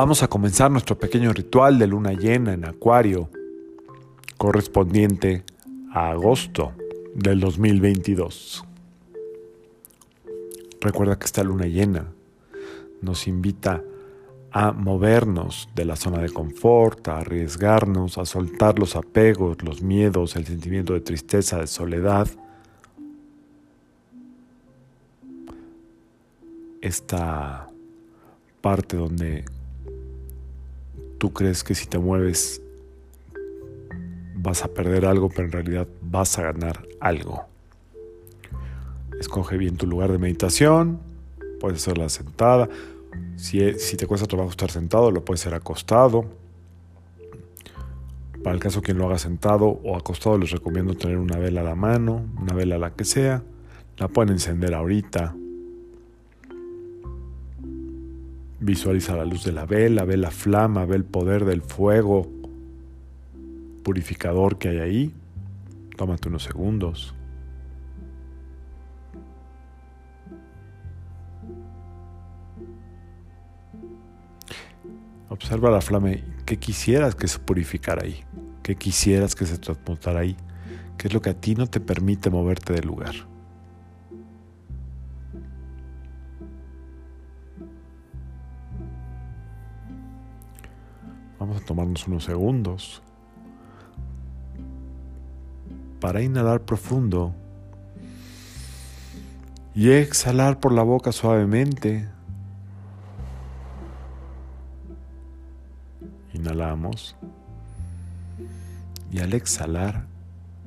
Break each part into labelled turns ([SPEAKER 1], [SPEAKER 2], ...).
[SPEAKER 1] Vamos a comenzar nuestro pequeño ritual de luna llena en Acuario, correspondiente a agosto del 2022. Recuerda que esta luna llena nos invita a movernos de la zona de confort, a arriesgarnos, a soltar los apegos, los miedos, el sentimiento de tristeza, de soledad. Esta parte donde tú crees que si te mueves vas a perder algo, pero en realidad vas a ganar algo. Escoge bien tu lugar de meditación, puedes hacerla sentada. Si, si te cuesta trabajo estar sentado, lo puedes hacer acostado. Para el caso quien lo haga sentado o acostado, les recomiendo tener una vela a la mano, una vela la que sea. La pueden encender ahorita. Visualiza la luz de la vela, ve la flama, ve el poder del fuego purificador que hay ahí. Tómate unos segundos. Observa la flama. ¿Qué quisieras que se purificara ahí? ¿Qué quisieras que se transmutara ahí? ¿Qué es lo que a ti no te permite moverte del lugar? Vamos a tomarnos unos segundos para inhalar profundo y exhalar por la boca suavemente. Inhalamos y al exhalar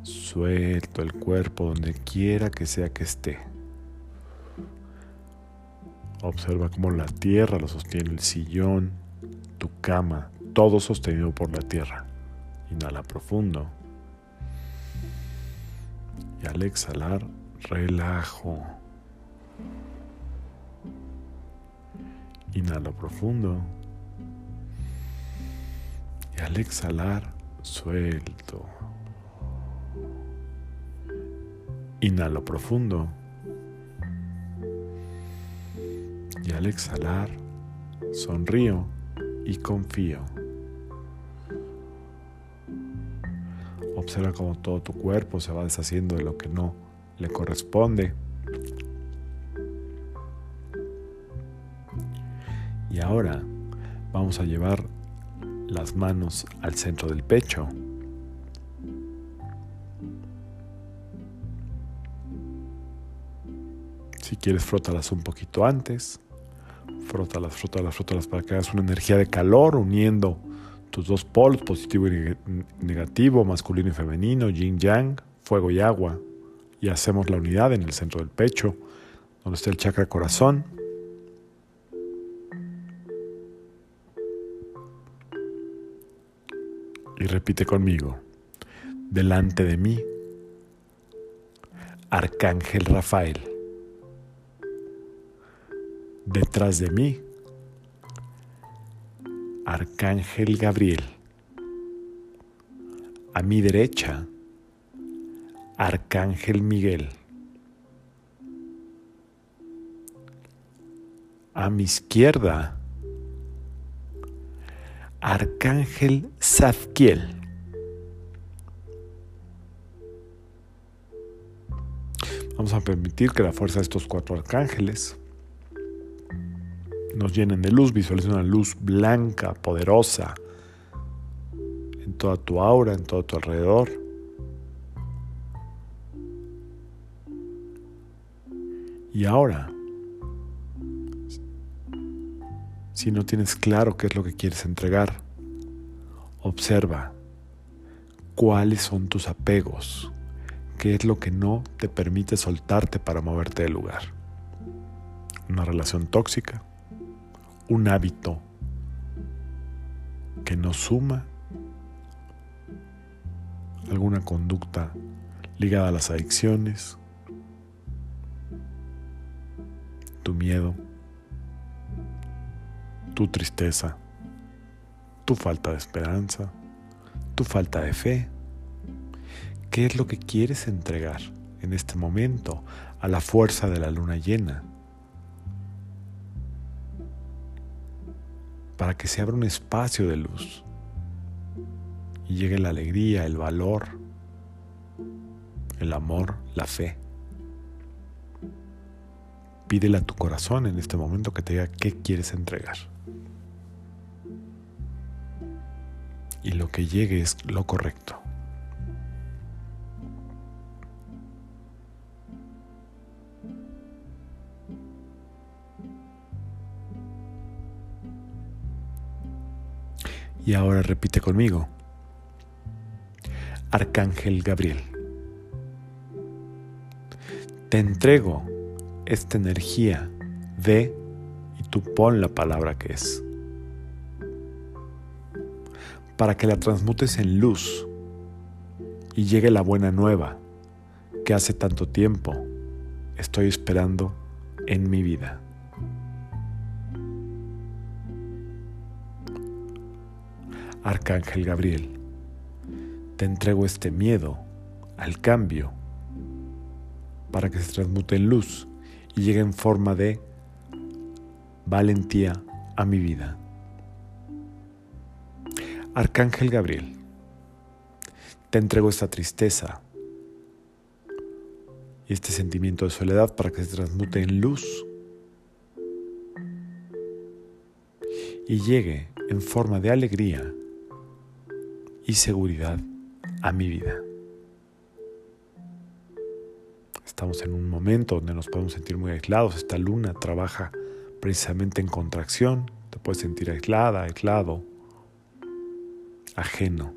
[SPEAKER 1] suelto el cuerpo donde quiera que sea que esté. Observa cómo la tierra lo sostiene el sillón, tu cama, todo sostenido por la tierra. Inhala profundo. Y al exhalar, relajo. Inhalo profundo. Y al exhalar, suelto. Inhalo profundo. Y al exhalar, sonrío y confío. Observa cómo todo tu cuerpo se va deshaciendo de lo que no le corresponde. Y ahora vamos a llevar las manos al centro del pecho. Si quieres, frótalas un poquito antes. Frótalas, frótalas, frótalas para que hagas una energía de calor uniendo tus dos polos, positivo y negativo, masculino y femenino, yin yang, fuego y agua, y hacemos la unidad en el centro del pecho, donde está el chakra corazón. Y repite conmigo, delante de mí, Arcángel Rafael. Detrás de mí, Arcángel Gabriel. A mi derecha, Arcángel Miguel. A mi izquierda, Arcángel Zadkiel. Vamos a permitir que la fuerza de estos cuatro arcángeles nos llenen de luz, visualiza una luz blanca, poderosa, en toda tu aura, en todo tu alrededor. Y ahora, si no tienes claro qué es lo que quieres entregar, observa cuáles son tus apegos, qué es lo que no te permite soltarte para moverte del lugar. Una relación tóxica, un hábito que nos suma, alguna conducta ligada a las adicciones, tu miedo, tu tristeza, tu falta de esperanza, tu falta de fe. ¿Qué es lo que quieres entregar en este momento a la fuerza de la luna llena? Para que se abra un espacio de luz y llegue la alegría, el valor, el amor, la fe. Pídele a tu corazón en este momento que te diga qué quieres entregar. Y lo que llegue es lo correcto. Y ahora repite conmigo. Arcángel Gabriel. Te entrego esta energía de y tú pon la palabra que es. Para que la transmutes en luz y llegue la buena nueva que hace tanto tiempo estoy esperando en mi vida. Arcángel Gabriel, te entrego este miedo al cambio para que se transmute en luz y llegue en forma de valentía a mi vida. Arcángel Gabriel, te entrego esta tristeza y este sentimiento de soledad para que se transmute en luz y llegue en forma de alegría y seguridad a mi vida. Estamos en un momento donde nos podemos sentir muy aislados. Esta luna trabaja precisamente en contracción. Te puedes sentir aislada, aislado, ajeno.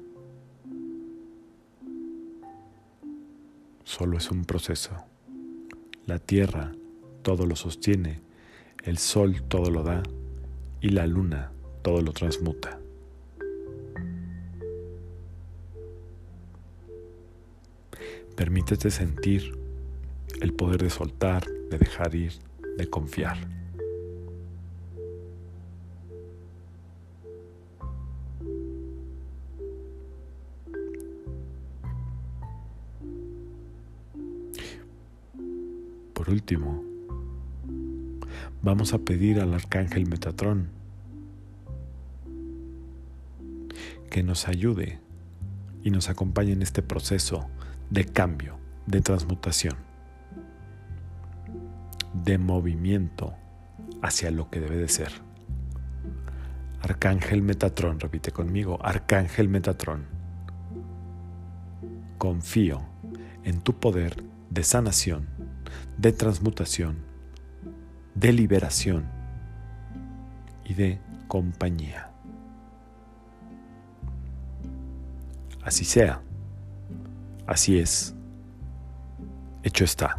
[SPEAKER 1] Solo es un proceso. La tierra todo lo sostiene, el sol todo lo da y la luna todo lo transmuta. Permítete sentir el poder de soltar, de dejar ir, de confiar. Por último, vamos a pedir al arcángel Metatrón que nos ayude y nos acompañe en este proceso de cambio, de transmutación, de movimiento hacia lo que debe de ser. Arcángel Metatrón, repite conmigo, Arcángel Metatrón. Confío en tu poder de sanación, de transmutación, de liberación y de compañía. Así sea. Así es. Hecho está.